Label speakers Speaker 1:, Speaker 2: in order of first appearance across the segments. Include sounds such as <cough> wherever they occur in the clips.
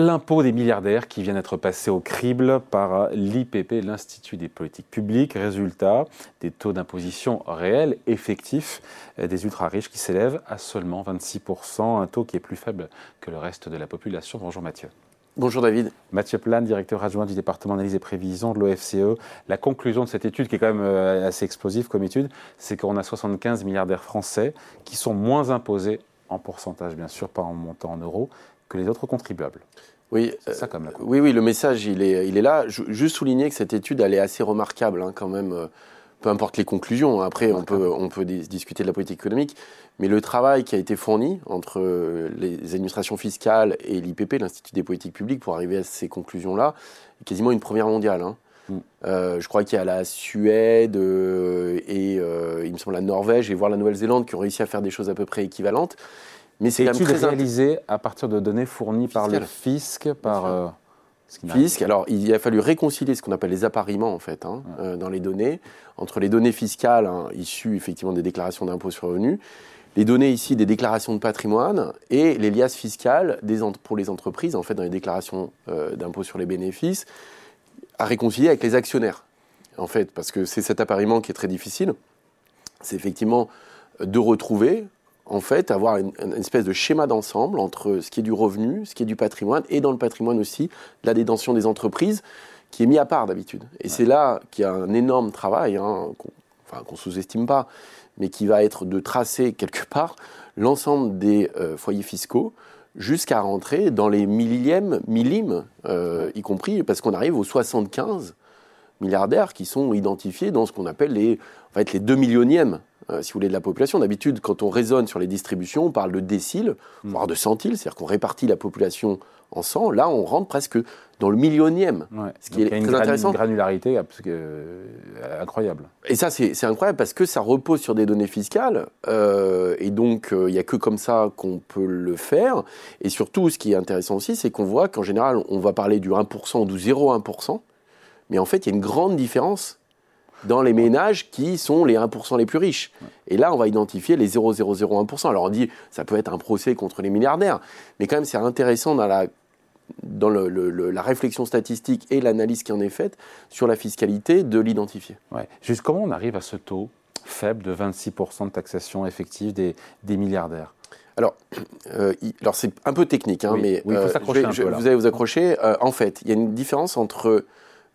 Speaker 1: L'impôt des milliardaires qui vient d'être passé au crible par l'IPP, l'Institut des politiques publiques. Résultat, des taux d'imposition réels, effectifs, des ultra-riches qui s'élèvent à seulement 26%, un taux qui est plus faible que le reste de la population. Bonjour Mathieu.
Speaker 2: Bonjour David.
Speaker 1: Mathieu Plan, directeur adjoint du département d'analyse et prévision de l'OFCE. La conclusion de cette étude, qui est quand même euh, assez explosive comme étude, c'est qu'on a 75 milliardaires français qui sont moins imposés en pourcentage, bien sûr, pas en montant en euros, que les autres contribuables.
Speaker 2: Oui, ça comme la oui, oui, le message, il est, il est là. juste souligner que cette étude, elle est assez remarquable hein, quand même. Euh, peu importe les conclusions, après on peut, on peut discuter de la politique économique, mais le travail qui a été fourni entre euh, les administrations fiscales et l'IPP, l'Institut des politiques publiques, pour arriver à ces conclusions-là, est quasiment une première mondiale. Hein. Mm. Euh, je crois qu'il y a la Suède et il me semble la Norvège et voire la Nouvelle-Zélande qui ont réussi à faire des choses à peu près équivalentes.
Speaker 1: Mais c'est très réalisé à partir de données fournies par le fisc, par. Euh,
Speaker 2: fisc. Alors, il a fallu réconcilier ce qu'on appelle les appariements, en fait, hein, euh, dans les données, entre les données fiscales hein, issues effectivement des déclarations d'impôt sur revenu, les données ici des déclarations de patrimoine et les liasses fiscales des pour les entreprises, en fait, dans les déclarations euh, d'impôt sur les bénéfices, à réconcilier avec les actionnaires, en fait, parce que c'est cet appariement qui est très difficile. C'est effectivement de retrouver en fait, avoir une, espèce de schéma d'ensemble entre ce qui est du revenu, ce qui est du patrimoine, et dans le patrimoine aussi, la détention des entreprises, qui est mis à part d'habitude. Et c'est là qu'il y a un énorme travail, hein, qu'on ne sous-estime pas, mais qui va être de tracer quelque <laughs> part l'ensemble des euh, foyers fiscaux jusqu'à rentrer dans les millièmes, millimes, euh, y compris parce qu'on arrive aux 75 milliardaires qui sont identifiés dans ce qu'on appelle les, en fait, les 2 millionièmes euh, si vous voulez, de la population. D'habitude, quand on raisonne sur les distributions, on parle de déciles, mm. voire de centiles, c'est-à-dire qu'on répartit la population en 100. Là, on rentre presque dans le millionième,
Speaker 1: ce qui est très intéressant. une granularité euh, incroyable.
Speaker 2: Et ça, c'est incroyable parce que ça repose sur des données fiscales, euh, et donc il n'y a que comme ça qu'on peut le faire. Et surtout, ce qui est intéressant aussi, c'est qu'on voit qu'en général, on va parler du 1% ou du 0,1%, mais en fait, il y a une grande différence dans les ménages qui sont les 1% les plus riches. Et là, on va identifier les 0,001%. Alors on dit, ça peut être un procès contre les milliardaires, mais quand même, c'est intéressant dans la dans la réflexion statistique et l'analyse qui en est faite sur la fiscalité de l'identifier.
Speaker 1: Ouais. Juste comment on arrive à ce taux faible de 26% de taxation effective des, des milliardaires?
Speaker 2: Alors, euh, alors c'est un peu technique, hein, mais
Speaker 1: oui, faut euh,
Speaker 2: je, vous allez vous accrocher. Euh, en fait, il y a une différence entre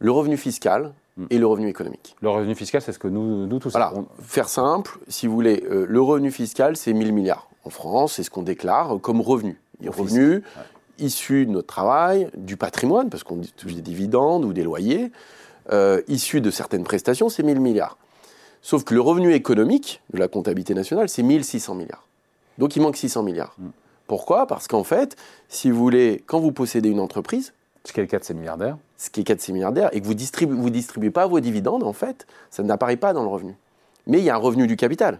Speaker 2: le revenu fiscal, et le revenu économique.
Speaker 1: Le revenu fiscal, c'est ce que nous, nous tous...
Speaker 2: Voilà, faire simple, si vous voulez, euh, le revenu fiscal, c'est 1000 milliards. En France, c'est ce qu'on déclare comme revenu. Les revenus issus de notre travail, du patrimoine, parce qu'on touche des dividendes ou des loyers, euh, issus de certaines prestations, c'est 1000 milliards. Sauf que le revenu économique de la comptabilité nationale, c'est 1600 milliards. Donc il manque 600 milliards. Mm. Pourquoi? Parce qu'en fait, si vous voulez, quand vous possédez une entreprise,
Speaker 1: ce qui est le cas de ces milliardaires.
Speaker 2: Ce qui est le cas de ces milliardaires, et que vous ne vous distribuez pas vos dividendes, en fait, ça n'apparaît pas dans le revenu. Mais il y a un revenu du capital,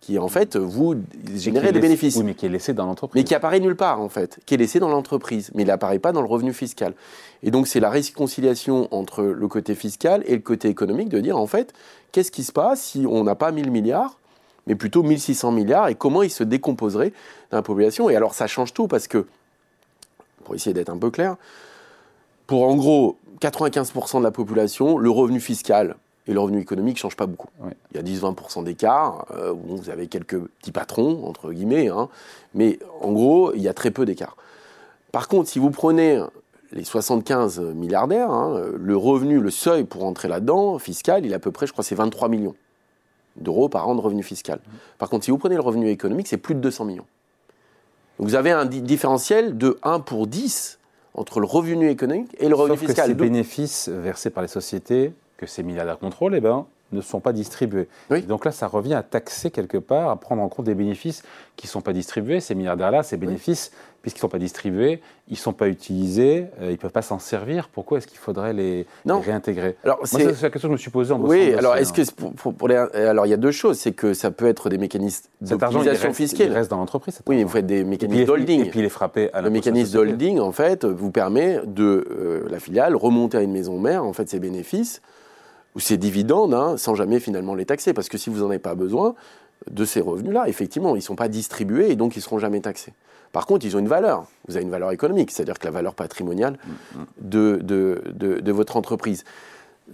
Speaker 2: qui en fait, vous générez des bénéfices.
Speaker 1: Oui, mais qui est laissé dans l'entreprise.
Speaker 2: Mais qui apparaît nulle part, en fait, qui est laissé dans l'entreprise, mais il n'apparaît pas dans le revenu fiscal. Et donc, c'est la réconciliation entre le côté fiscal et le côté économique de dire, en fait, qu'est-ce qui se passe si on n'a pas 1000 milliards mais plutôt 1600 milliards, et comment ils se décomposeraient dans la population. Et alors ça change tout, parce que, pour essayer d'être un peu clair, pour en gros 95% de la population, le revenu fiscal et le revenu économique ne changent pas beaucoup. Il y a 10-20% d'écart, euh, vous avez quelques petits patrons, entre guillemets, hein, mais en gros, il y a très peu d'écart. Par contre, si vous prenez les 75 milliardaires, hein, le revenu, le seuil pour entrer là-dedans, fiscal, il est à peu près, je crois, c'est 23 millions d'euros par an de revenu fiscal. Par contre, si vous prenez le revenu économique, c'est plus de 200 millions. Donc vous avez un différentiel de 1 pour 10 entre le revenu économique et le revenu
Speaker 1: Sauf
Speaker 2: fiscal.
Speaker 1: Que ces bénéfices versés par les sociétés, que ces milliardaires contrôlent, eh ben, ne sont pas distribués. Donc là, ça revient à taxer quelque part, à prendre en compte des bénéfices qui ne sont pas distribués. Ces milliardaires-là, ces bénéfices, puisqu'ils ne sont pas distribués, ils ne sont pas utilisés, euh, ils ne peuvent pas s'en servir. Pourquoi est-ce qu'il faudrait les, réintégrer?
Speaker 2: Alors,
Speaker 1: c'est la question que je me suis posée en
Speaker 2: Oui, alors est-ce que pour, les, alors il y a deux choses, c'est que ça peut être des mécanismes d'optimisation fiscale.
Speaker 1: Il reste dans l'entreprise.
Speaker 2: Oui, mais vous faites des mécanismes d'holding.
Speaker 1: Et puis les frapper à
Speaker 2: la Le mécanisme d'holding, en fait, vous permet de euh, la filiale remonter à une maison mère, en fait, ses bénéfices ou ces dividendes, hein, sans jamais finalement les taxer. Parce que si vous n'en avez pas besoin, de ces revenus-là, effectivement, ils ne sont pas distribués et donc ils ne seront jamais taxés. Par contre, ils ont une valeur. Vous avez une valeur économique, c'est-à-dire que la valeur patrimoniale de, de, votre entreprise.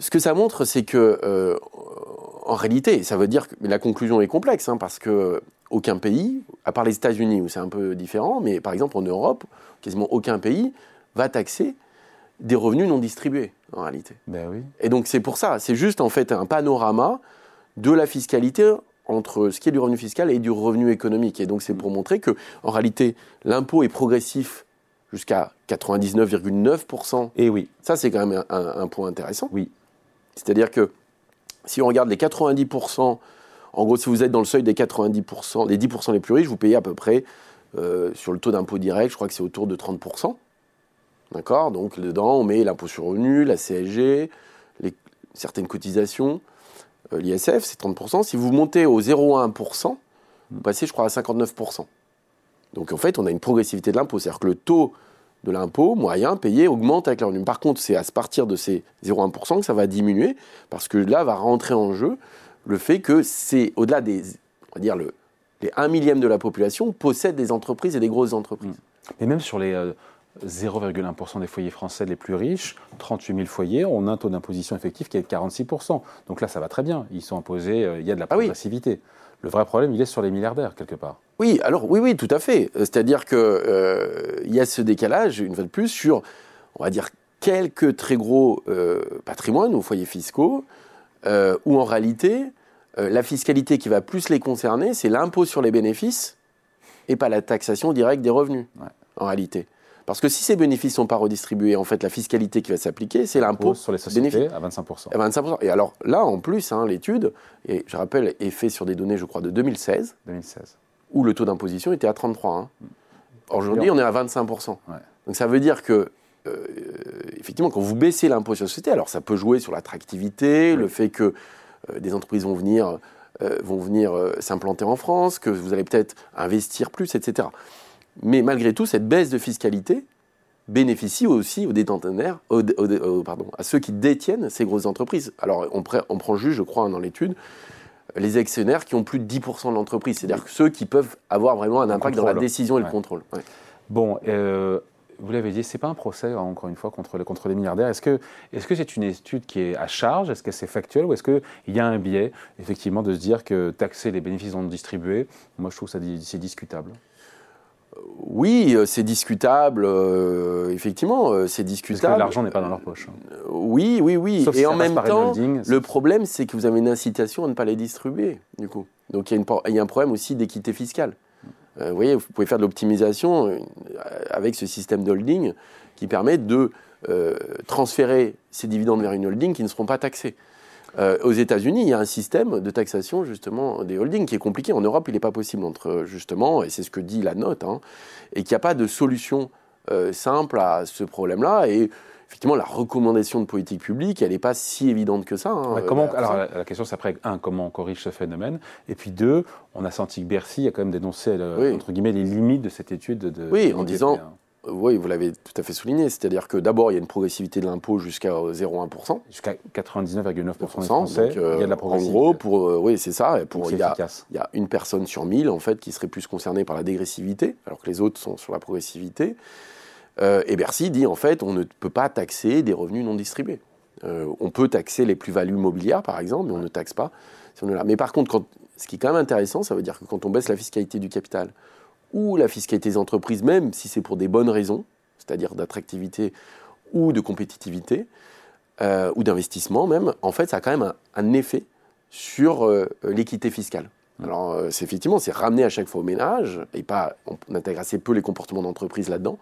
Speaker 2: Ce que ça montre, c'est que, euh, en réalité, ça veut dire que la conclusion est complexe, hein, parce que aucun pays, à part les États-Unis où c'est un peu différent, mais par exemple en Europe, quasiment aucun pays va taxer des revenus non distribués, en réalité.
Speaker 1: Ben oui.
Speaker 2: Et donc c'est pour ça, c'est juste en fait un panorama de la fiscalité entre ce qui est du revenu fiscal et du revenu économique. Et donc c'est pour montrer que, en réalité, l'impôt est progressif jusqu'à 99,9%.
Speaker 1: Et oui.
Speaker 2: Ça, c'est quand même un, point intéressant.
Speaker 1: Oui.
Speaker 2: C'est-à-dire que si on regarde les 90%, en gros, si vous êtes dans le seuil des 90%, les 10% les plus riches, vous payez à peu près, euh, sur le taux d'impôt direct, je crois que c'est autour de 30%. D'accord? Donc dedans, on met l'impôt sur revenu, la CSG, certaines cotisations. Euh, l'ISF, c'est 30%. Si vous montez au 0,1%, vous passez, je crois, à 59%. Donc en fait, on a une progressivité de l'impôt. C'est-à-dire que le taux de l'impôt moyen payé augmente avec le revenu. Par contre, c'est à partir de ces 0,1% que ça va diminuer, parce que là va rentrer en jeu le fait que c'est au-delà des, on va dire, le, les 1 millième de la population possèdent des entreprises et des grosses entreprises.
Speaker 1: Mais même sur les, euh, 0,1% des foyers français les plus riches, 38 000 foyers, on a un taux d'imposition effectif qui est de 46%. Donc là, ça va très bien. Ils sont imposés, euh, il y a de la ah progressivité. Le vrai problème, il est sur les milliardaires, quelque part.
Speaker 2: Oui, alors oui, oui, tout à fait. Euh, c'est-à-dire qu'il euh, y a ce décalage, une fois de plus, sur, on va dire, quelques très gros patrimoines ou foyers fiscaux, où en réalité, la fiscalité qui va plus les concerner, c'est l'impôt sur les bénéfices et pas la taxation directe des revenus, en réalité. Parce que si ces bénéfices ne sont pas redistribués, en fait, la fiscalité qui va s'appliquer, c'est l'impôt
Speaker 1: sur les sociétés à 25%.
Speaker 2: À 25%. Et alors là, en plus, hein, l'étude, et je rappelle, est faite sur des données, je crois, de 2016,
Speaker 1: 2016.
Speaker 2: où le taux d'imposition était à 33. Hein. Aujourd'hui, on est à 25%. Donc ça veut dire que, euh, effectivement, quand vous baissez l'impôt sur les sociétés, alors ça peut jouer sur l'attractivité, le fait que euh, des entreprises vont venir, euh, vont venir s'implanter en France, que vous allez peut-être investir plus, etc. Mais malgré tout, cette baisse de fiscalité bénéficie aussi aux détentionnaires, pardon, à ceux qui détiennent ces grosses entreprises. Alors, on, prend juste, je crois, dans l'étude, les actionnaires qui ont plus de 10% de l'entreprise, c'est-à-dire ceux qui peuvent avoir vraiment un impact dans la décision et le contrôle.
Speaker 1: Bon, euh, vous l'avez dit, ce n'est pas un procès, hein, encore une fois, contre, contre les milliardaires. Est-ce que c'est -ce c'est une étude qui est à charge? Est-ce que c'est factuel? Ou est-ce qu'il y a un biais, effectivement, de se dire que taxer les bénéfices non distribués, moi, je trouve que c'est discutable
Speaker 2: oui, euh, c'est discutable, euh, effectivement, euh, c'est discutable. Parce
Speaker 1: que l'argent n'est pas dans leur poche. Hein.
Speaker 2: Oui, oui, oui. et en même temps, le problème, c'est que vous avez une incitation à ne pas les distribuer, du coup. Donc il y, a un problème aussi d'équité fiscale. vous voyez, vous pouvez faire de l'optimisation avec ce système d'holding qui permet de transférer ces dividendes vers une holding qui ne seront pas taxés. Euh, aux États-Unis, il y a un système de taxation justement des holdings qui est compliqué. En Europe, il n'est pas possible entre justement, et c'est ce que dit la note, hein, et qu'il n'y a pas de solution euh, simple à ce problème-là. Et effectivement, la recommandation de politique publique, elle n'est pas si évidente que ça. Hein,
Speaker 1: comment, alors la, question, c'est après, un, comment on corrige ce phénomène? Et puis deux, on a senti que Bercy a quand même dénoncé, entre guillemets, les limites de cette étude. De,
Speaker 2: oui, en disant, hein. Oui, vous l'avez tout à fait souligné. C'est-à-dire que d'abord, il y a une progressivité de l'impôt jusqu'à 0,1%.
Speaker 1: Jusqu'à 99,9% des Français, il y a de la progressivité.
Speaker 2: En gros, pour, euh, oui, c'est ça. Pour, il, y a, il y a une personne sur 1000, en fait, qui serait plus concernée par la dégressivité, alors que les autres sont sur la progressivité. Euh, et Bercy dit, en fait, on ne peut pas taxer des revenus non distribués. Euh, on peut taxer les plus-values mobilières, par exemple, mais on ne taxe pas. Si on est là. Mais par contre, quand, ce qui est quand même intéressant, ça veut dire que quand on baisse la fiscalité du capital, ou la fiscalité des entreprises, même si c'est pour des bonnes raisons, c'est-à-dire d'attractivité ou de compétitivité, euh, ou d'investissement même, en fait, ça a quand même un, effet sur euh, l'équité fiscale. Mmh. Alors, euh, c'est effectivement, c'est ramener à chaque fois au ménage, et pas, on intègre assez peu les comportements d'entreprise là-dedans,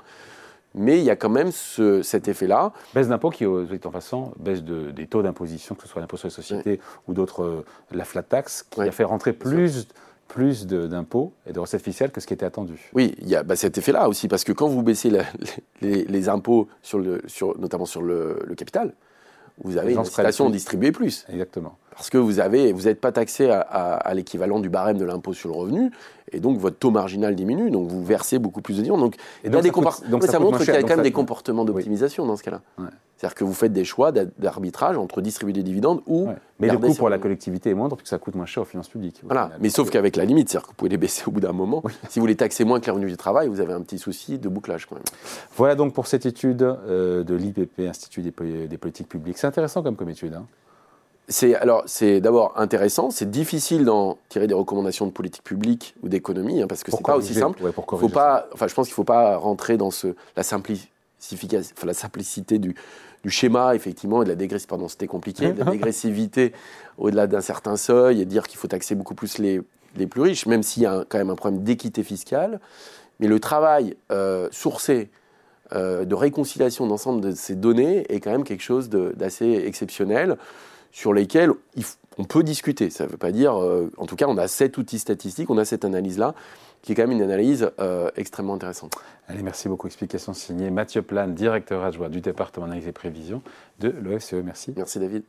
Speaker 2: mais il y a quand même cet effet-là.
Speaker 1: Baisse d'impôt qui, en façon, baisse des taux d'imposition, que ce soit l'impôt sur les sociétés ou d'autres, la flat tax, qui a fait rentrer plus plus d'impôts et de recettes fiscales que ce qui était attendu.
Speaker 2: Oui, il y a bah, cet effet-là aussi, parce que quand vous baissez <laughs> les, impôts, sur le, sur, notamment sur le, capital, vous avez une incitation à distribuer plus.
Speaker 1: Exactement.
Speaker 2: parce que vous avez, vous n'êtes pas taxé à, l'équivalent du barème de l'impôt sur le revenu, et donc votre taux marginal diminue, donc vous versez beaucoup plus de dividendes. Donc, et donc, ça, montre qu'il y a quand même des comportements d'optimisation dans ce cas-là. C'est-à-dire que vous faites des choix d'arbitrage entre distribuer des dividendes ou.
Speaker 1: Mais le coût pour la collectivité est moindre puisque ça coûte moins cher aux finances publiques.
Speaker 2: Voilà, mais sauf qu'avec la limite, c'est-à-dire que vous pouvez les baisser au bout d'un moment. Si vous les taxez moins que les revenus du travail, vous avez un petit souci de bouclage quand même.
Speaker 1: Voilà donc pour cette étude euh, de l'IPP, Institut des, politiques publiques. C'est intéressant comme, comme étude. Hein
Speaker 2: c'est alors c'est d'abord intéressant, c'est difficile d'en tirer des recommandations de politique publique ou d'économie hein, parce que c'est pas aussi simple. faut pas, enfin je pense qu'il faut pas rentrer dans ce la simplification, enfin, la simplicité du, du schéma effectivement et de la dégressivité. Pardon, c'était compliqué, de la dégressivité au-delà d'un certain seuil et dire qu'il faut taxer beaucoup plus les, les plus riches, même s'il y a quand même un problème d'équité fiscale. Mais le travail euh, sourcé euh, de réconciliation d'ensemble de ces données est quand même quelque chose d'assez exceptionnel sur lesquels on peut discuter. Ça ne veut pas dire, euh, en tout cas, on a cet outil statistique, on a cette analyse-là, qui est quand même une analyse euh, extrêmement intéressante.
Speaker 1: Allez, merci beaucoup. Explication signée Mathieu Plane, directeur adjoint du département d'analyse et prévision de l'OFCE. Merci.
Speaker 2: Merci David.